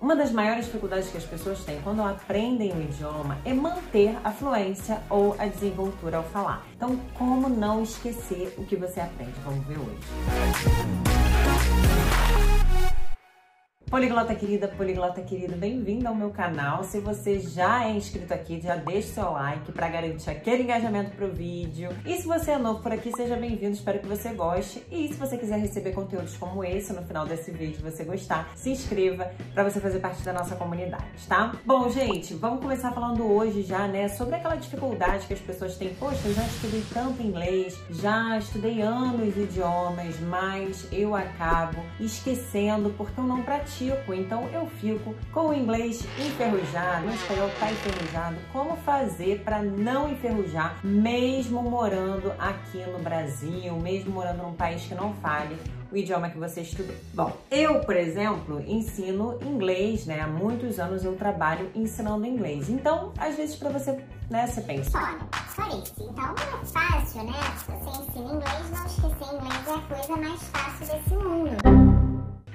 Uma das maiores dificuldades que as pessoas têm quando aprendem o idioma é manter a fluência ou a desenvoltura ao falar. Então, como não esquecer o que você aprende? Vamos ver hoje. Poliglota querida, poliglota querido, bem-vindo ao meu canal. Se você já é inscrito aqui, já deixa seu like para garantir aquele engajamento pro vídeo. E se você é novo por aqui, seja bem-vindo, espero que você goste. E se você quiser receber conteúdos como esse no final desse vídeo, você gostar, se inscreva para você fazer parte da nossa comunidade, tá? Bom, gente, vamos começar falando hoje já, né, sobre aquela dificuldade que as pessoas têm. Poxa, eu já estudei tanto inglês, já estudei anos idiomas, mas eu acabo esquecendo porque eu não pratico então eu fico com o inglês enferrujado, o espanhol tá enferrujado. Como fazer para não enferrujar, mesmo morando aqui no Brasil, mesmo morando num país que não fale o idioma que você estudou. Bom, eu, por exemplo, ensino inglês, né? Há muitos anos eu trabalho ensinando inglês. Então, às vezes para você, né, você pensa... Olha, Clarice, então é fácil, né? Se você ensina inglês, não esquecer inglês é a coisa mais fácil desse mundo.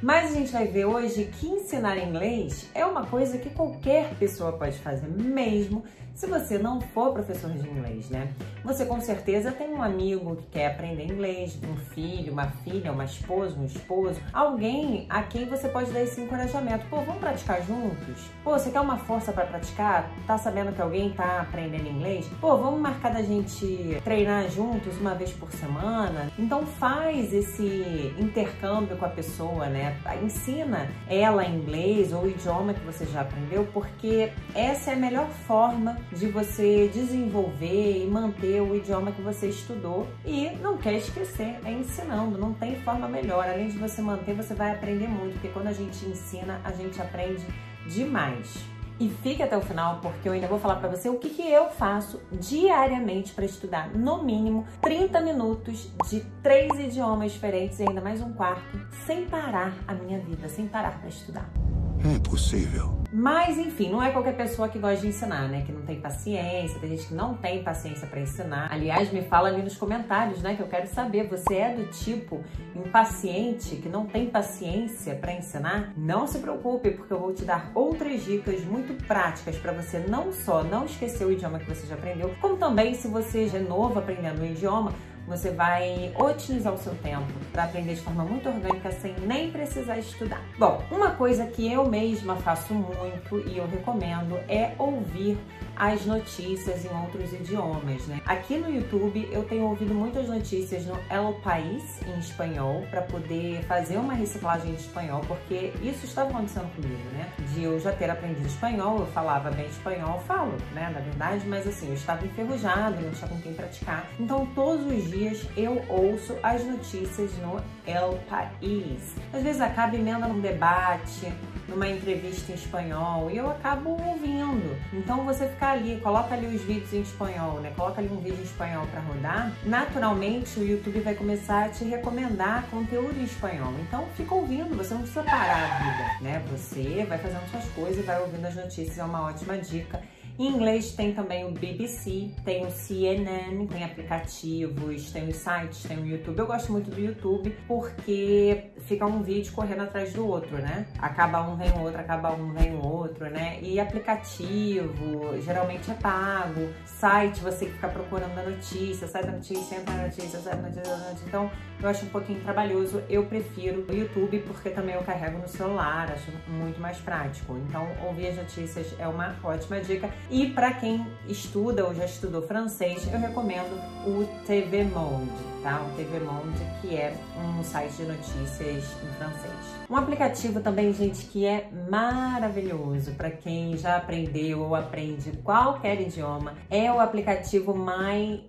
Mas a gente vai ver hoje que ensinar inglês é uma coisa que qualquer pessoa pode fazer, mesmo se você não for professor de inglês, né? Você com certeza tem um amigo que quer aprender inglês, um filho, uma filha, uma esposa, um esposo, alguém a quem você pode dar esse encorajamento. Pô, vamos praticar juntos? Pô, você quer uma força para praticar? Tá sabendo que alguém tá aprendendo inglês? Pô, vamos marcar da gente treinar juntos uma vez por semana? Então faz esse intercâmbio com a pessoa, né? Ensina ela inglês ou o idioma que você já aprendeu, porque essa é a melhor forma de você desenvolver e manter o idioma que você estudou e não quer esquecer, é ensinando, não tem forma melhor. Além de você manter, você vai aprender muito, porque quando a gente ensina, a gente aprende demais. E fique até o final porque eu ainda vou falar para você o que, que eu faço diariamente para estudar no mínimo 30 minutos de três idiomas diferentes e ainda mais um quarto, sem parar a minha vida, sem parar para estudar. É possível. Mas, enfim, não é qualquer pessoa que gosta de ensinar, né? Que não tem paciência, tem gente que não tem paciência para ensinar. Aliás, me fala ali nos comentários, né? Que eu quero saber, você é do tipo impaciente, que não tem paciência para ensinar? Não se preocupe, porque eu vou te dar outras dicas muito práticas para você não só não esquecer o idioma que você já aprendeu, como também, se você já é novo aprendendo um idioma, você vai otimizar o seu tempo para aprender de forma muito orgânica sem nem precisar estudar. Bom, uma coisa que eu mesma faço muito e eu recomendo é ouvir as notícias em outros idiomas, né? Aqui no YouTube eu tenho ouvido muitas notícias no El País em espanhol para poder fazer uma reciclagem de espanhol, porque isso estava acontecendo comigo, né? De eu já ter aprendido espanhol, eu falava bem espanhol, falo, né? Na verdade, mas assim, eu estava enferrujado, não tinha com quem praticar. Então todos os dias eu ouço as notícias no El País. Às vezes acaba emendando um debate, numa entrevista em espanhol e eu acabo ouvindo. Então você fica ali, coloca ali os vídeos em espanhol, né? Coloca ali um vídeo em espanhol para rodar. Naturalmente o YouTube vai começar a te recomendar conteúdo em espanhol. Então fica ouvindo, você não precisa parar a vida, né? Você vai fazendo suas coisas e vai ouvindo as notícias, é uma ótima dica. Em inglês tem também o BBC, tem o CNN, tem aplicativos, tem os sites, tem o YouTube. Eu gosto muito do YouTube porque fica um vídeo correndo atrás do outro, né? Acaba um, vem o outro, acaba um, vem o outro, né? E aplicativo, geralmente é pago. Site, você fica procurando a notícia, sai da notícia, entra na notícia, sai da notícia, notícia. Então, eu acho um pouquinho trabalhoso. Eu prefiro o YouTube porque também eu carrego no celular, acho muito mais prático. Então, ouvir as notícias é uma ótima dica. E para quem estuda ou já estudou francês, eu recomendo o TV Monde, tá? O TV Monde, que é um site de notícias em francês. Um aplicativo também, gente, que é maravilhoso para quem já aprendeu ou aprende qualquer idioma, é o aplicativo My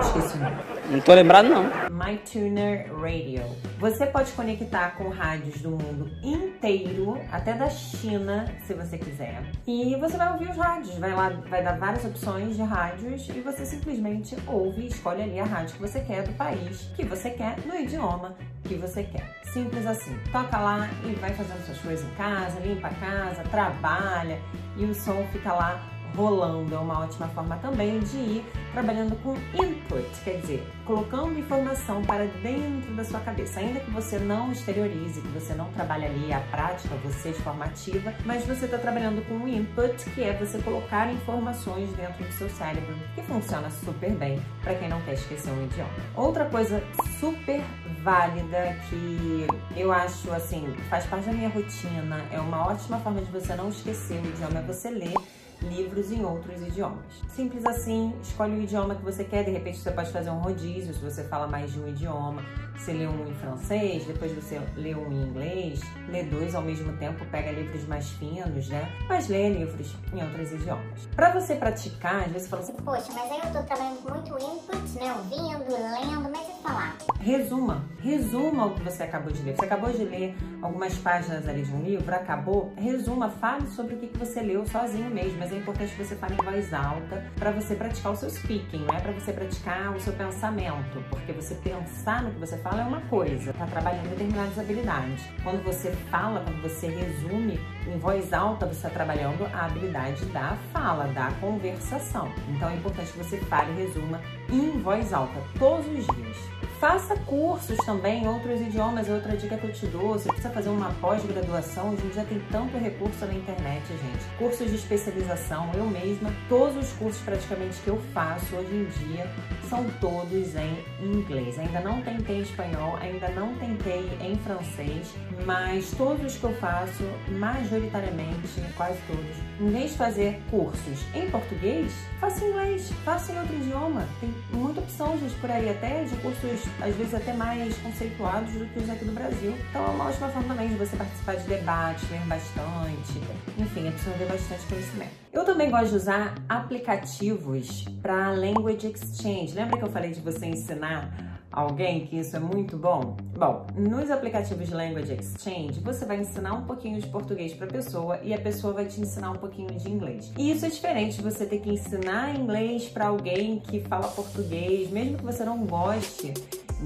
Esqueci o nome. Não tô lembrado, não. MyTuner Radio. Você pode conectar com rádios do mundo inteiro, até da China, se você quiser. E você vai ouvir os rádios. Vai lá, vai dar várias opções de rádios e você simplesmente ouve e escolhe ali a rádio que você quer do país que você quer, no idioma que você quer. Simples assim. Toca lá e vai fazendo suas coisas em casa, limpa a casa, trabalha e o som fica lá rolando é uma ótima forma também de ir trabalhando com input, quer dizer, colocando informação para dentro da sua cabeça, ainda que você não exteriorize, que você não trabalhe ali a prática, você de forma ativa, mas você está trabalhando com o input, que é você colocar informações dentro do seu cérebro, que funciona super bem para quem não quer esquecer um idioma. Outra coisa super válida que eu acho assim, faz parte da minha rotina, é uma ótima forma de você não esquecer o idioma, é você ler livros em outros idiomas. Simples assim, escolhe o idioma que você quer, de repente você pode fazer um rodízio se você fala mais de um idioma. Você lê um em francês, depois você lê um em inglês, lê dois ao mesmo tempo, pega livros mais finos, né? Mas lê livros em outros idiomas. Para você praticar, às vezes você fala assim, poxa, mas aí eu tô trabalhando muito input, né? Ouvindo, lendo, mas e falar? Resuma, resuma o que você acabou de ler. Você acabou de ler algumas páginas ali de um livro, acabou, resuma, fale sobre o que você leu sozinho mesmo, mas é importante que você fale em voz alta para você praticar o seu speaking, não é para você praticar o seu pensamento, porque você pensar no que você fala é uma coisa, tá trabalhando determinadas habilidades. Quando você fala, quando você resume em voz alta, você está trabalhando a habilidade da fala, da conversação. Então é importante que você fale e resuma em voz alta todos os dias. Faça cursos também, outros idiomas, é outra dica que eu te dou. Você precisa fazer uma pós-graduação, hoje em dia tem tanto recurso na internet, gente. Cursos de especialização, eu mesma, todos os cursos praticamente que eu faço hoje em dia são todos em inglês. Ainda não tentei espanhol, ainda não tentei em francês, mas todos os que eu faço, majoritariamente, quase todos, em vez de fazer cursos em português, faça em inglês, faça em outro idioma. Tem muita opção, gente, por aí, até de cursos às vezes até mais conceituados do que os aqui do Brasil. Então é uma ótima forma também de você participar de debates, ler bastante. Enfim, é preciso ter bastante conhecimento. Eu também gosto de usar aplicativos para Language Exchange. Lembra que eu falei de você ensinar alguém que isso é muito bom? Bom, nos aplicativos de Language Exchange, você vai ensinar um pouquinho de português para a pessoa e a pessoa vai te ensinar um pouquinho de inglês. E isso é diferente de você ter que ensinar inglês para alguém que fala português, mesmo que você não goste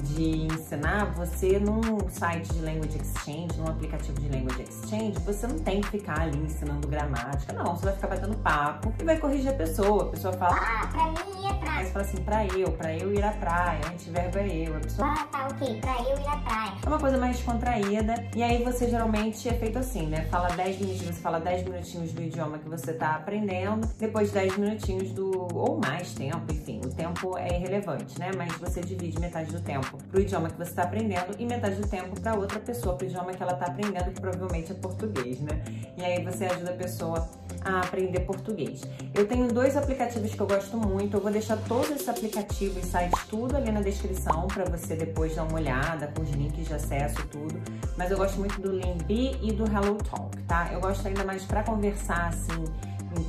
de ensinar, você num site de Language Exchange, num aplicativo de Language Exchange, você não tem que ficar ali ensinando gramática, não. Você vai ficar batendo papo e vai corrigir a pessoa. A pessoa fala, ah, pra mim ir à praia. Aí você fala assim, pra eu, pra eu ir à praia, antiverbo é eu. A pessoa, ah, tá, ok, pra eu ir à praia. É uma coisa mais contraída e aí você geralmente é feito assim, né? Fala 10 minutinhos, você fala 10 minutinhos do idioma que você tá aprendendo, depois 10 minutinhos do, ou mais tempo, enfim, o tempo é irrelevante, né? Mas você divide metade do tempo tempo para o idioma que você está aprendendo e metade do tempo para outra pessoa, para o idioma que ela está aprendendo, que provavelmente é português, né? E aí você ajuda a pessoa a aprender português. Eu tenho dois aplicativos que eu gosto muito, eu vou deixar todos esses aplicativos e sites tudo ali na descrição para você depois dar uma olhada com os links de acesso tudo, mas eu gosto muito do Limbi e do Hello Talk, tá? Eu gosto ainda mais para conversar assim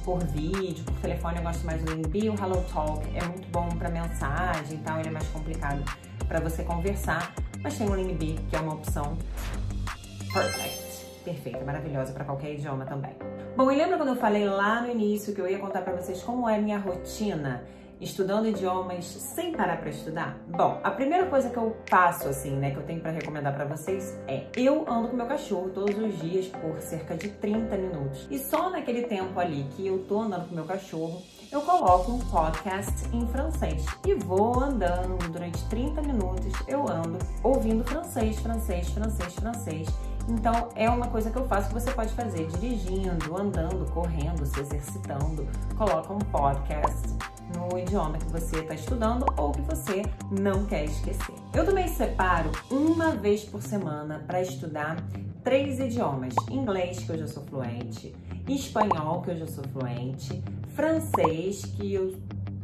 por vídeo, por telefone eu gosto mais do Limbi, o Hello Talk é muito bom para mensagem e tal, ele é mais complicado para você conversar, mas tem o Limbi, que é uma opção perfect, perfeita, maravilhosa para qualquer idioma também. Bom, e lembra quando eu falei lá no início que eu ia contar para vocês como é a minha rotina estudando idiomas sem parar para estudar? Bom, a primeira coisa que eu faço assim, né, que eu tenho para recomendar para vocês é: eu ando com meu cachorro todos os dias por cerca de 30 minutos. E só naquele tempo ali que eu tô andando com meu cachorro, eu coloco um podcast em francês e vou andando durante 30 minutos. Eu ando ouvindo francês, francês, francês, francês. Então é uma coisa que eu faço que você pode fazer dirigindo, andando, correndo, se exercitando. Coloca um podcast no idioma que você está estudando ou que você não quer esquecer. Eu também separo uma vez por semana para estudar três idiomas: inglês, que eu já sou fluente, espanhol, que eu já sou fluente, francês, que eu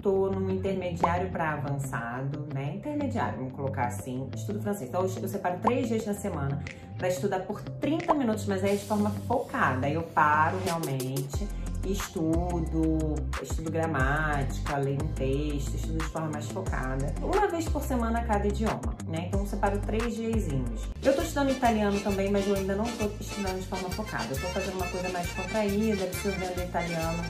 tô no intermediário para avançado, né? Intermediário, vamos colocar assim, estudo francês. Então eu separo três dias na semana para estudar por 30 minutos, mas aí de forma focada. Eu paro realmente estudo, estudo gramática, leio um texto, estudo de forma mais focada. Uma vez por semana cada idioma, né? Então eu separo três diazinhos. Eu tô estudando italiano também, mas eu ainda não tô estudando de forma focada. Eu tô fazendo uma coisa mais contraída, absorvendo italiano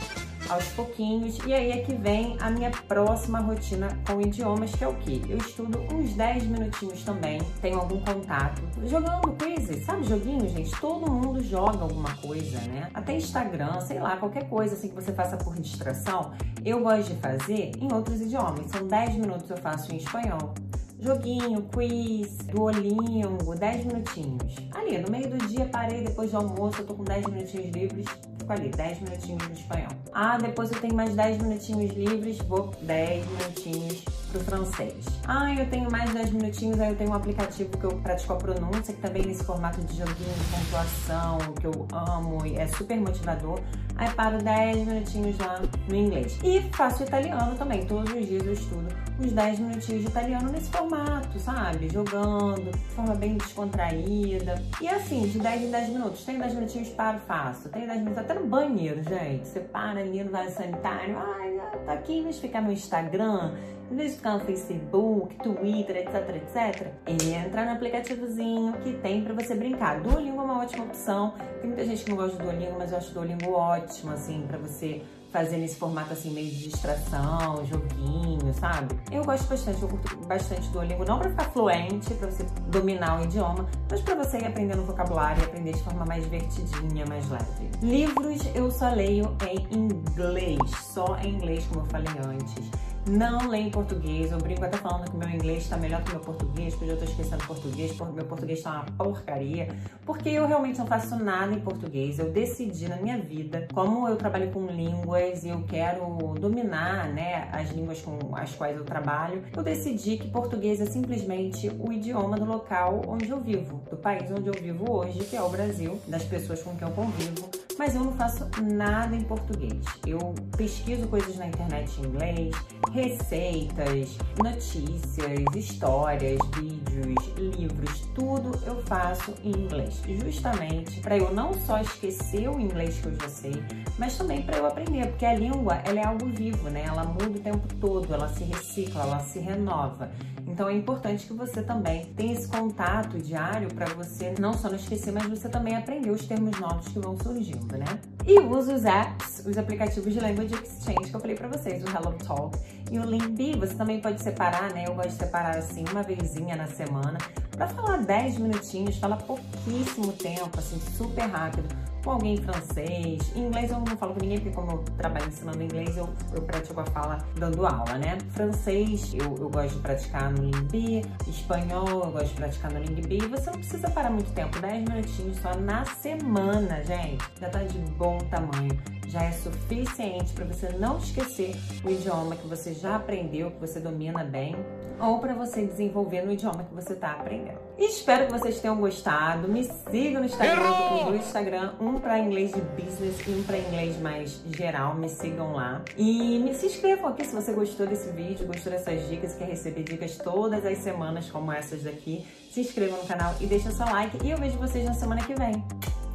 aos pouquinhos. E aí é que vem a minha próxima rotina com idiomas, que é o quê? Eu estudo uns 10 minutinhos também, tenho algum contato, jogando quizzes, sabe joguinho, gente? Todo mundo joga alguma coisa, né? Até Instagram, sei lá, qualquer coisa assim que você faça por distração, eu gosto de fazer em outros idiomas. São 10 minutos eu faço em espanhol, joguinho, quiz, duolingo, 10 minutinhos. Ali, no meio do dia, parei depois do almoço, eu tô com 10 minutinhos livres, fico ali, 10 minutinhos no espanhol. Ah, depois eu tenho mais 10 minutinhos livres, vou 10 minutinhos pro francês. Ah, eu tenho mais 10 minutinhos, aí eu tenho um aplicativo que eu pratico a pronúncia, que também nesse formato de joguinho de pontuação, que eu amo e é super motivador. Aí paro 10 minutinhos lá no inglês. E faço italiano também, todos os dias eu estudo uns 10 minutinhos de italiano nesse formato, sabe? Jogando, de forma bem descontraída. E assim, de 10 em 10 minutos. Tem 10 minutinhos, paro, faço. Tem 10 minutos até no banheiro, gente. Você para ali no vaso sanitário. Ai, tá aqui, em vez de ficar no Instagram, em vez de ficar no Facebook, Twitter, etc, etc, entra no aplicativozinho que tem para você brincar. Duolingo é uma ótima opção. Tem muita gente que não gosta do Duolingo, mas eu acho Duolingo ótimo, assim, para você fazer nesse formato assim, meio de distração, joguinho, sabe? Eu gosto bastante, eu curto bastante Duolingo, não para ficar fluente, para você dominar o idioma, mas para você ir aprendendo vocabulário e aprender de forma mais divertidinha, mais leve. Livros eu só leio em inglês, só em inglês, como eu falei antes não leio em português. Eu brinco até falando que meu inglês está melhor que meu português, porque eu tô esquecendo português, porque meu português está uma porcaria. Porque eu realmente não faço nada em português. Eu decidi na minha vida, como eu trabalho com línguas e eu quero dominar, né, as línguas com as quais eu trabalho, eu decidi que português é simplesmente o idioma do local onde eu vivo, do país onde eu vivo hoje, que é o Brasil, das pessoas com quem eu convivo mas eu não faço nada em português. Eu pesquiso coisas na internet em inglês, receitas, notícias, histórias, vídeos, livros, tudo eu faço em inglês, justamente para eu não só esquecer o inglês que eu já sei, mas também para eu aprender, porque a língua ela é algo vivo, né? Ela muda o tempo todo, ela se recicla, ela se renova. Então é importante que você também tenha esse contato diário para você não só não esquecer, mas você também aprender os termos novos que vão surgindo, né? E usa os apps, os aplicativos de Language Exchange que eu falei para vocês, o Hello Talk e o Limbi. Você também pode separar, né? Eu gosto de separar assim uma vezinha na semana para falar 10 minutinhos, fala pouquíssimo tempo, assim, super rápido com alguém francês. Em inglês eu não falo com ninguém, porque como eu trabalho ensinando inglês, eu, eu pratico a fala dando aula, né? Francês eu, eu gosto de praticar no Lingbi, espanhol eu gosto de praticar no Lingbi. Você não precisa parar muito tempo, 10 minutinhos só na semana, gente. Já tá de bom tamanho já é suficiente para você não esquecer o idioma que você já aprendeu, que você domina bem, ou para você desenvolver no idioma que você está aprendendo. Espero que vocês tenham gostado. Me sigam no Instagram, eu do Instagram, um para inglês de business e um para inglês mais geral. Me sigam lá. E me se inscrevam aqui se você gostou desse vídeo, gostou dessas dicas, quer receber dicas todas as semanas como essas daqui. Se inscrevam no canal e deixem seu like e eu vejo vocês na semana que vem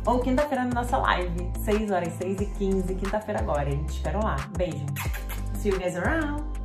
ou quinta-feira na nossa live, 6 horas, 6 e 15, quinta-feira agora. A gente espera lá. Beijo. See you guys around.